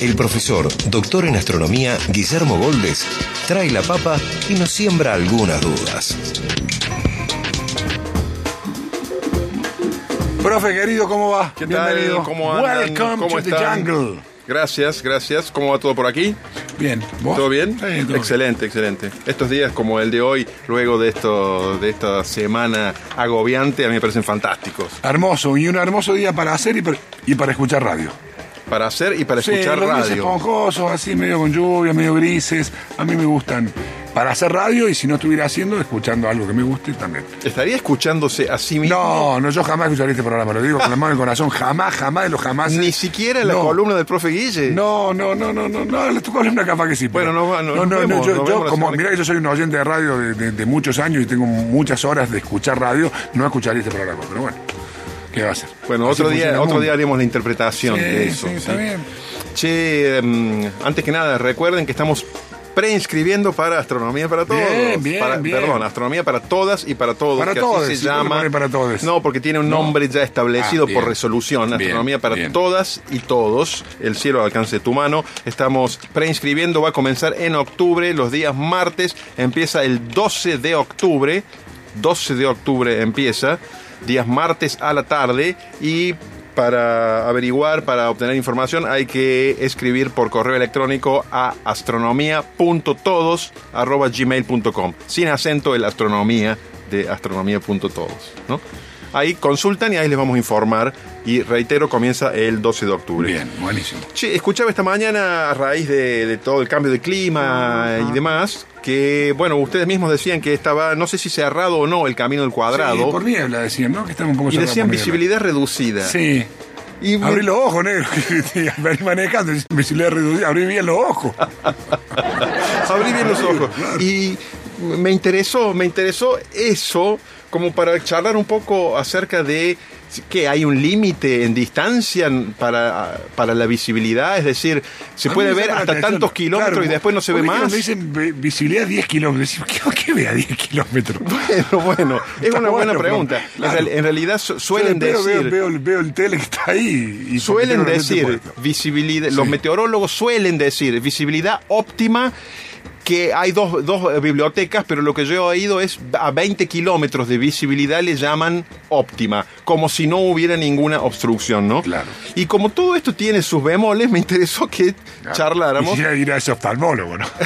el profesor, doctor en astronomía, Guillermo Goldes, trae la papa y nos siembra algunas dudas. Profe querido, ¿cómo va? ¿Qué tal? Bienvenido. ¿Cómo andan? Welcome ¿Cómo to the están? jungle. Gracias, gracias. ¿Cómo va todo por aquí? Bien. ¿Vos? ¿Todo bien? Sí, todo excelente, excelente. Estos días como el de hoy, luego de esto, de esta semana agobiante, a mí me parecen fantásticos. Hermoso. Y un hermoso día para hacer y para, y para escuchar radio. Para hacer y para Sí, escuchar los radio. esponjosos, así medio con lluvia, medio grises. A mí me gustan para hacer radio y si no estuviera haciendo, escuchando algo que me guste también. ¿Estaría escuchándose a sí mismo? No, no, yo jamás escucharé este programa, lo digo con la mano en el corazón, jamás, jamás de los jamás. Ni siquiera en la No. columna del profe Guille. No, no, no, no, no, no, tu columna capaz que sí. pero- Bueno, nos va- nos no, no, vemos, yo, yo como, mirá que yo soy un oyente de radio de, de- de muchos años y tengo muchas horas de escuchar radio, no escucharía este programa, pero bueno, ¿qué va a hacer? Bueno, Así otro día, otro día haremos la interpretación Sí, de eso. sí, está bien. Che, em, antes que nada, recuerden que estamos preinscribiendo para Astronomía para Todos. Bien, bien, Para- bien. Perdón, Astronomía para Todas y para Todos. Para que todes, así ¿y se llama. para todes? No, porque tiene un No. nombre ya establecido Ah, por resolución. Astronomía para. Todas y Todos. El cielo al alcance de tu mano. Estamos preinscribiendo, va a comenzar en octubre, los días martes. Empieza el 12 de octubre. 12 de octubre empieza. Días martes a la tarde. Y para averiguar, para obtener información, hay que escribir por correo electrónico a astronomía.todos.gmail.com. Sin acento el astronomía de astronomía.todos. ¿no? Ahí consultan y ahí les vamos a informar. Y reitero, comienza el 12 de octubre. Bien, buenísimo. Che, escuchaba esta mañana a raíz de, de todo el cambio de clima y demás, que, bueno, ustedes mismos decían que estaba, no sé si cerrado o no, el camino del cuadrado. Sí, por niebla decían, ¿no? Que estamos un poco y decían visibilidad reducida. Sí. Y Abrí los ojos, negro. Venís manejando, visibilidad reducida. Abrí bien los ojos. abrí bien los ojos. Y me interesó, me interesó eso como para charlar un poco acerca de que hay un límite en distancia para, para la visibilidad, es decir, se puede me ver hasta atención. tantos kilómetros Claro, y después no se ve ¿por qué más. cuando dicen vi- visibilidad 10 kilómetros, ¿qué, qué ve a 10 kilómetros? Bueno, bueno, es Está una buena pregunta. En realidad su- suelen veo, decir, Veo, veo, veo el tele que está ahí. Y suelen decir visibilidad, Sí. los meteorólogos suelen decir visibilidad óptima que hay dos, dos eh, bibliotecas, pero lo que yo he oído es a 20 kilómetros de visibilidad le llaman óptima, como si no hubiera ninguna obstrucción, ¿no? Claro. Y como todo esto tiene sus bemoles, me interesó que charláramos. Quisiera ir a ese oftalmólogo, ¿no?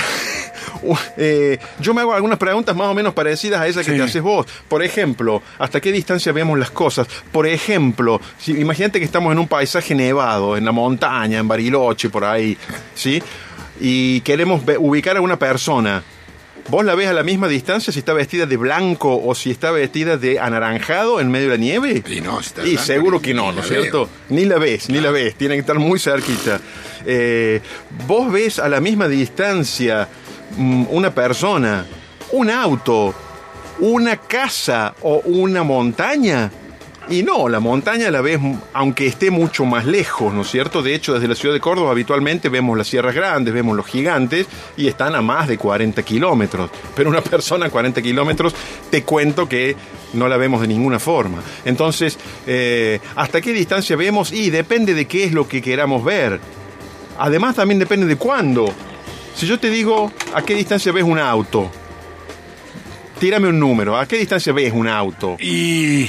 Eh, yo me hago algunas preguntas más o menos parecidas a esas que Sí. te haces vos. Por ejemplo, ¿hasta qué distancia vemos las cosas? Por ejemplo, si, imagínate que estamos en un paisaje nevado, en la montaña, en Bariloche, por ahí, ¿sí? Y queremos ubicar a una persona. ¿Vos la ves a la misma distancia si está vestida de blanco o si está vestida de anaranjado en medio de la nieve? Y no, está Y blanco, seguro que no, ¿no es cierto? veo. Ni la ves, ni la ves, tiene que estar muy cerquita. Eh, vos ves a la misma distancia mm, una persona, un auto, una casa o una montaña. Y no, la montaña la ves, aunque esté mucho más lejos, ¿no es cierto? De hecho, desde la ciudad de Córdoba habitualmente vemos las sierras grandes, vemos los gigantes y están a más de 40 kilómetros. Pero una persona a 40 kilómetros, te cuento que no la vemos de ninguna forma. Entonces, eh, ¿hasta qué distancia vemos? Y depende de qué es lo que queramos ver. Además, también depende de cuándo. Si yo te digo, ¿a qué distancia ves un auto? Tírame un número. ¿A qué distancia ves un auto? Y.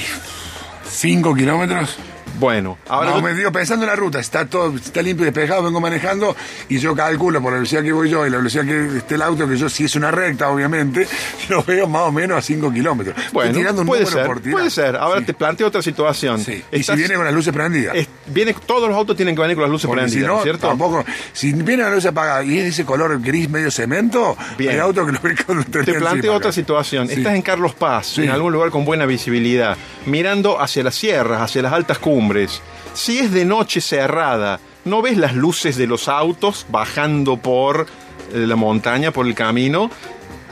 5 kilómetros. Bueno, ahora no, yo- me digo, pensando en la ruta, está todo, está limpio y despejado, vengo manejando y yo calculo por la velocidad que voy yo y la velocidad que esté el auto, que yo si es una recta, obviamente, lo veo más o menos a 5 kilómetros. Estoy bueno, tirando un puede número ser, por tirar. puede ser. Ahora Sí, te planteo otra situación. sí. Y si viene con las luces prendidas. es- viene, todos los autos tienen que venir con las luces Porque si prendidas, no, ¿cierto? tampoco. Si viene la luz apagada y es de ese color gris medio cemento, Bien. hay autos que lo ven con Te planteo otra situación. Sí. Estás en Carlos Paz, en algún lugar con buena visibilidad, mirando hacia las sierras, hacia las altas cumbres. Si es de noche cerrada, no ves las luces de los autos bajando por eh, la montaña, por el camino.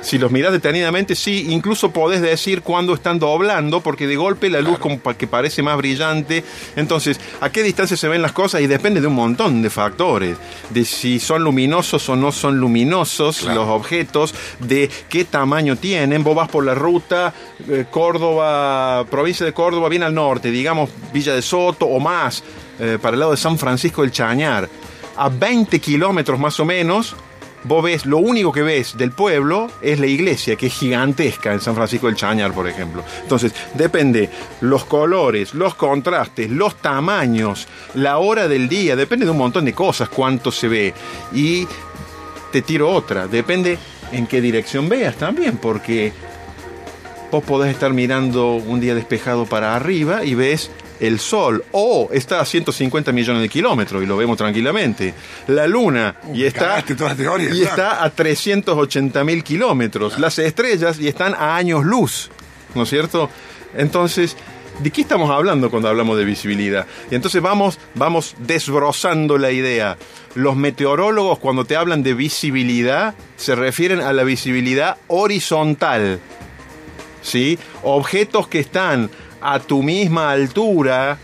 Si los miras detenidamente, sí, incluso podés decir cuándo están doblando, porque de golpe la luz como que parece más brillante. Entonces, ¿a qué distancia se ven las cosas? Y depende de un montón de factores. De si son luminosos o no son luminosos Claro. los objetos, de qué tamaño tienen. Vos vas por la ruta eh, Córdoba, provincia de Córdoba, bien al norte, digamos Villa de Soto o más, eh, para el lado de San Francisco del Chañar. A 20 kilómetros más o menos, vos ves, lo único que ves del pueblo es la iglesia, que es gigantesca en San Francisco del Chañar, por ejemplo. Entonces, depende los colores, los contrastes, los tamaños, la hora del día, depende de un montón de cosas, cuánto se ve. Y te tiro otra, depende en qué dirección veas también, porque vos podés estar mirando un día despejado para arriba y ves el sol, o está a 150 millones de kilómetros y lo vemos tranquilamente. La luna y Uh, está, teoría, y claro. está a 380 mil kilómetros. Las estrellas y están a años luz, ¿no es cierto? Entonces, ¿de qué estamos hablando cuando hablamos de visibilidad? Y entonces vamos, vamos desbrozando la idea. Los meteorólogos cuando te hablan de visibilidad se refieren a la visibilidad horizontal. ¿sí? Objetos que están a tu misma altura,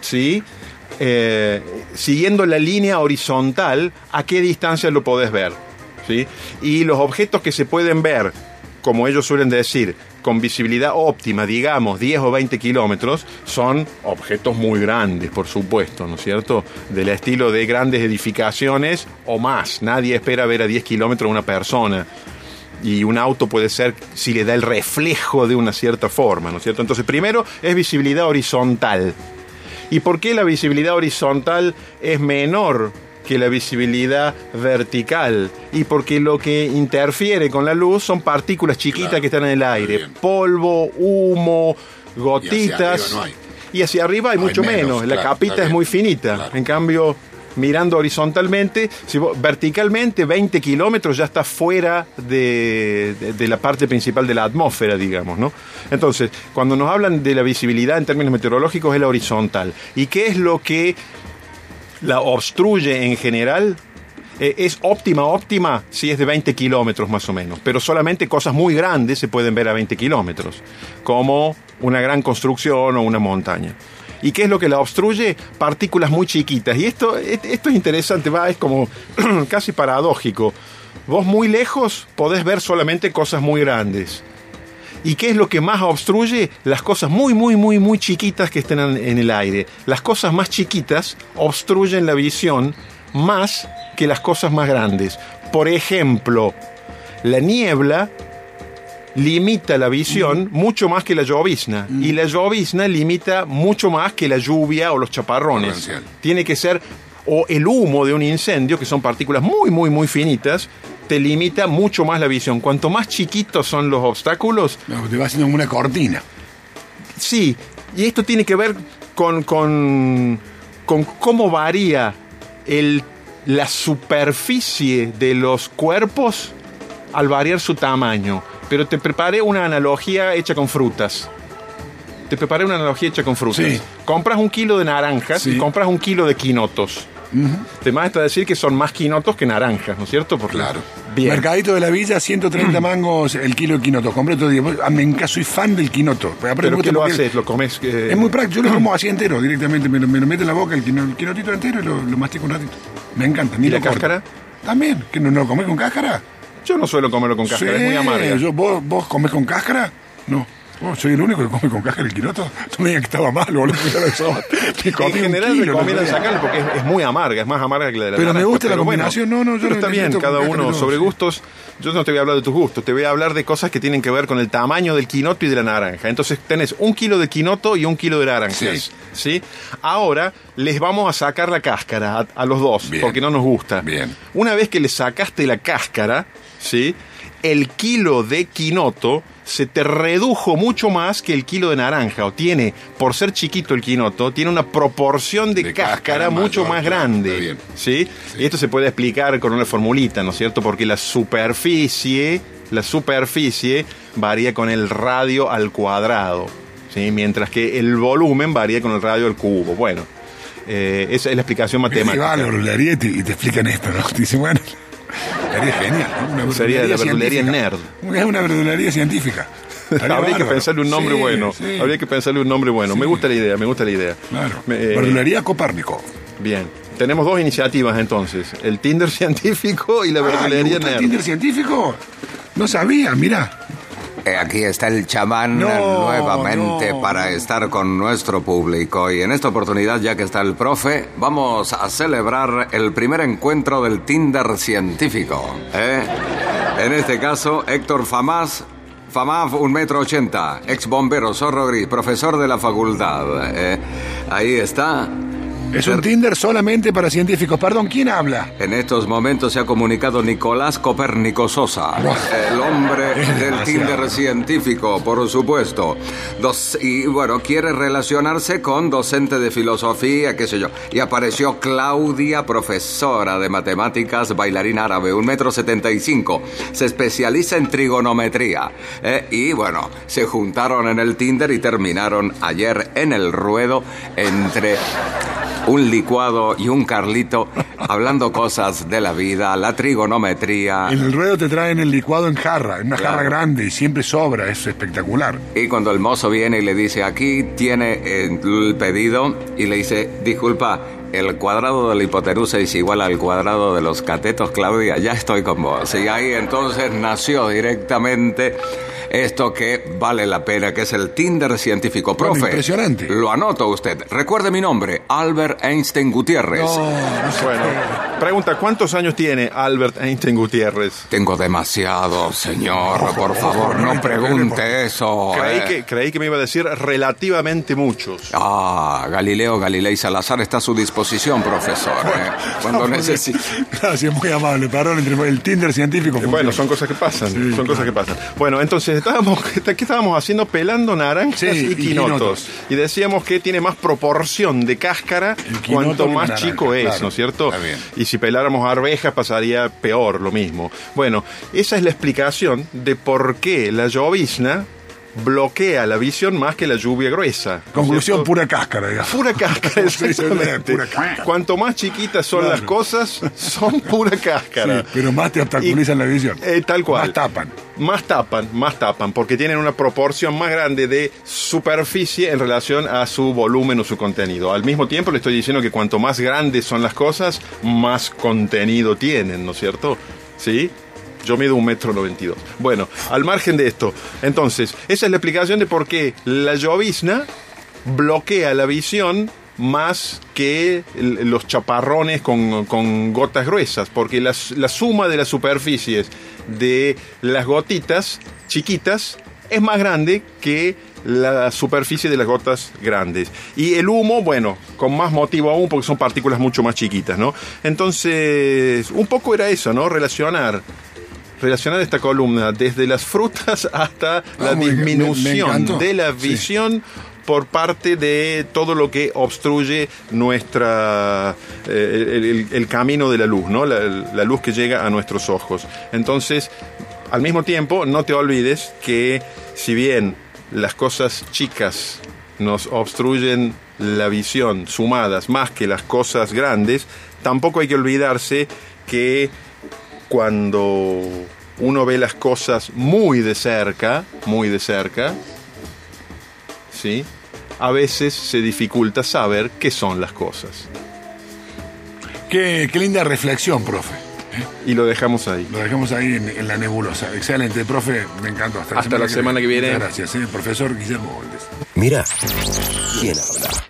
¿sí? Eh, siguiendo la línea horizontal, ¿a qué distancia lo podés ver? ¿sí? Y los objetos que se pueden ver, como ellos suelen decir, con visibilidad óptima, digamos 10 o 20 kilómetros, son objetos muy grandes, por supuesto, ¿no es cierto? Del estilo de grandes edificaciones o más. Nadie espera ver a 10 kilómetros una persona y un auto puede ser si le da el reflejo de una cierta forma, ¿no es cierto? Entonces, primero es visibilidad horizontal. ¿Y por qué la visibilidad horizontal es menor que la visibilidad vertical? Y porque lo que interfiere con la luz son partículas chiquitas Claro, que están en el aire, polvo, humo, Y gotitas. hacia arriba no hay. Y hacia arriba hay mucho menos, menos, la claro, capita es muy finita. Claro. En cambio, mirando horizontalmente, si verticalmente 20 kilómetros ya está fuera de la parte principal de la atmósfera, digamos, ¿no? Entonces, cuando nos hablan de la visibilidad en términos meteorológicos es la horizontal. ¿Y qué es lo que la obstruye en general? Eh, es óptima, óptima si es de 20 kilómetros más o menos, pero solamente cosas muy grandes se pueden ver a 20 kilómetros, como una gran construcción o una montaña. ¿Y qué es lo que la obstruye? Partículas muy chiquitas. Y esto, esto es interesante, va, es como casi paradójico. Vos muy lejos podés ver solamente cosas muy grandes. ¿Y qué es lo que más obstruye? Las cosas muy, muy, muy, muy chiquitas que estén en, en el aire. Las cosas más chiquitas obstruyen la visión más que las cosas más grandes. Por ejemplo, la niebla limita la visión mucho más que la llovizna. Y la llovizna limita mucho más que la lluvia o los chaparrones. Tiene que ser, o el humo de un incendio, que son partículas muy, muy, muy finitas, te limita mucho más la visión. Cuanto más chiquitos son los obstáculos, No, te va haciendo una cortina. Sí, y esto tiene que ver con, con, con cómo varía el, la superficie de los cuerpos al variar su tamaño. Pero te preparé una analogía hecha con frutas. Te preparé una analogía hecha con frutas. Sí. Compras un kilo de naranjas Sí. y compras un kilo de quinotos. Te basta decir que son más quinotos que naranjas, ¿no es cierto? Porque- Claro. Bien. Mercadito de la Villa, 130 mangos el kilo de quinoto. Compré todo. Ah, Me soy fan del quinoto. ¿Pero gusta qué lo haces? ¿Lo comes? eh, Es muy práctico. Yo lo como así entero directamente. Me lo, me lo meto en la boca el, quino- el quinotito entero y lo, lo mastico un ratito. Me encanta. Ni ¿Y la corto. cáscara? También. ¿Que no, no lo comés con cáscara? Yo no suelo comerlo con cáscara, es muy amarga. yo- ¿vos, ¿Vos comés con cáscara? No. Oh, soy el único que come con cáscara el quinoto. No me que estaba mal, boludo. Me En general kilo, recomiendan no sacarlo porque es, es muy amarga, es más amarga que la de la Pero me naranja, gusta la bueno, combinación, no, no, yo pero está bien, cada uno sobre gustos. Yo no te voy a hablar de tus gustos, te voy a hablar de cosas que tienen que ver con el tamaño del quinoto y de la naranja. Entonces tenés un kilo de quinoto y un kilo de naranjas. ¿sí? Ahora les vamos a sacar la cáscara a, a los dos, Bien. porque no nos gusta. Bien. Una vez que le sacaste la cáscara, ¿sí? el kilo de quinoto se te redujo mucho más que el kilo de naranja. O tiene, por ser chiquito el quinoto, tiene una proporción de, De cáscara, cáscara mucho más grande. está bien. ¿sí? Y esto se puede explicar con una formulita, ¿no es cierto? Porque la superficie, la superficie varía con el radio al cuadrado. ¿sí? Mientras que el volumen varía con el radio al cubo. Bueno. Eh, esa es la explicación matemática. y te, y te explican esto, ¿no? Te dicen, bueno, sería genial, ¿no? Una Sería la verdulería científica. Es una verdulería científica. Estaría Habría que pensarle un nombre Sí, bueno. sí. Habría que pensarle un nombre bueno. Me gusta la idea, me gusta la idea. Claro. Me- eh, verdulería Copérnico. bien. Tenemos dos iniciativas entonces. El Tinder científico y la Ah, ¿le verdulería gusta el nerd. Tinder científico? No sabía, mira. Eh, Aquí está el chamán No, nuevamente no. para estar con nuestro público. Y en esta oportunidad, ya que está el profe, vamos a celebrar el primer encuentro del Tinder científico. ¿eh? En este caso, Héctor Famás. Famav, un metro ochenta, ex bombero, zorro gris, profesor de la facultad. ¿eh? Ahí está. Es un Tinder solamente para científicos. Perdón, ¿quién habla? En estos momentos se ha comunicado Nicolás Copérnico Sosa, el hombre del. Tinder científico, por supuesto. Dos- y bueno, quiere relacionarse con docente de filosofía, qué sé yo. Y apareció Claudia, profesora de matemáticas, bailarina árabe, un metro setenta y cinco. Se especializa en trigonometría. ¿eh? Y bueno, se juntaron en el Tinder y terminaron ayer en el ruedo entre un licuado y un Carlito hablando cosas de la vida, la trigonometría. En el ruedo te traen el licuado en jarra, en una Claro. jarra grande y siempre sobra, es espectacular. Y cuando el mozo viene y le dice, aquí tiene eh, el pedido, y le dice, disculpa, el cuadrado de la hipotenusa es igual al cuadrado de los catetos, Claudia, ya estoy con vos. Y ahí entonces nació directamente esto que vale la pena, que es el Tinder científico. Bueno, Profe, impresionante. lo anoto usted. Recuerde mi nombre, Albert Einstein Gutiérrez. No, Bueno, pregunta, ¿cuántos años tiene Albert Einstein Gutiérrez? Tengo demasiado, señor. Por favor, no pregunte eso. Creí eh. que, creí que me iba a decir relativamente muchos. Ah, Galileo Galilei Salazar está a su disposición, profesor. eh, cuando necesite. Gracias, muy amable. Perdón, entre el Tinder científico. Bueno, son cosas que pasan, Sí, son cosas que pasan. Bueno, entonces estábamos, ¿qué estábamos haciendo? Pelando naranjas Sí, y y quinotos. Y decíamos que tiene más proporción de cáscara cuanto más naranja, chico es, claro. ¿no es cierto? Y si peláramos arvejas pasaría peor, lo mismo. Bueno, esa es la explicación de por qué la llovizna bloquea la visión más que la lluvia gruesa. ¿no es Conclusión, cierto? pura cáscara, digamos. Pura cáscara, exactamente. pura cáscara. Cuanto más chiquitas son Claro. las cosas, son pura cáscara. Sí, pero más te obstaculizan Y- la visión. eh, tal cual. Más tapan. Más tapan, más tapan, porque tienen una proporción más grande de superficie en relación a su volumen o su contenido. Al mismo tiempo le estoy diciendo que cuanto más grandes son las cosas, más contenido tienen, ¿no es cierto? ¿Sí? Yo mido un metro noventa y dos. Bueno, al margen de esto, entonces, esa es la explicación de por qué la llovizna bloquea la visión más que los chaparrones con, con gotas gruesas, porque la, la suma de las superficies de las gotitas chiquitas es más grande que la superficie de las gotas grandes. Y el humo, bueno, con más motivo aún porque son partículas mucho más chiquitas, ¿no? Entonces, un poco era eso, ¿no? Relacionar relacionar esta columna desde las frutas hasta la Ah, me- me disminución de la Sí. visión por parte de todo lo que obstruye nuestra eh, el, el- el camino de la luz, ¿no? La, la luz que llega a nuestros ojos. Entonces, al mismo tiempo, no te olvides que si bien las cosas chicas nos obstruyen la visión sumadas más que las cosas grandes, tampoco hay que olvidarse que cuando uno ve las cosas muy de cerca, muy de cerca, ¿sí? A veces se dificulta saber qué son las cosas. Qué, qué linda reflexión, profe. Y lo dejamos ahí. Lo dejamos ahí en, en la nebulosa. Excelente, profe. Me encantó. Hasta, Hasta la semana que viene. Gracias, eh, profesor Guillermo Boldes. Mira, ¿quién habla?